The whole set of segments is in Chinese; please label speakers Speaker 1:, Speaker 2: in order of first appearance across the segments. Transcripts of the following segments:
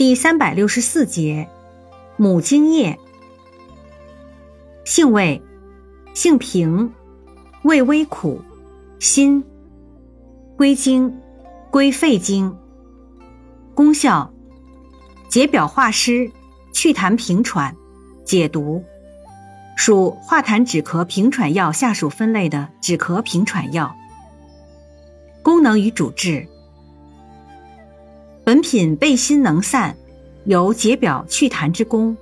Speaker 1: 第三百六十四节，母精液。性味，性平，味微苦，辛，归经，归肺经。功效，解表化湿，祛痰平喘，解毒。属化痰止咳平喘药下属分类的止咳平喘药。功能与主治。本品倍辛能散，有解表祛痰之功，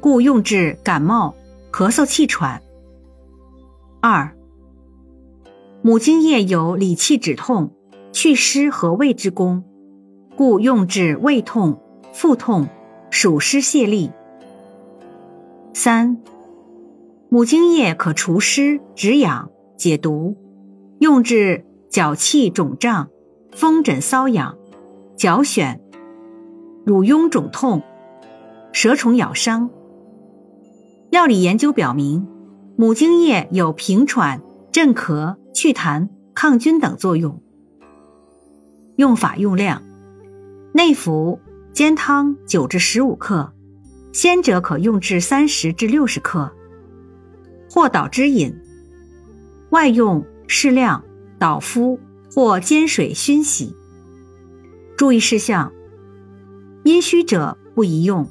Speaker 1: 故用治感冒、咳嗽、气喘。二，母精液有理气止痛、祛湿和胃之功，故用治胃痛、腹痛、暑湿泻痢。三，母精液可除湿、止痒、解毒，用治脚气肿胀、风疹瘙痒。脚癣、乳痈肿痛、蛇虫咬伤。药理研究表明，母精液有平喘、镇咳、祛痰、抗菌等作用。用法用量：内服煎汤九至十五克，鲜者可用至三十至六十克，或捣汁饮；外用适量捣敷或煎水熏洗。注意事项：阴虚者不宜用。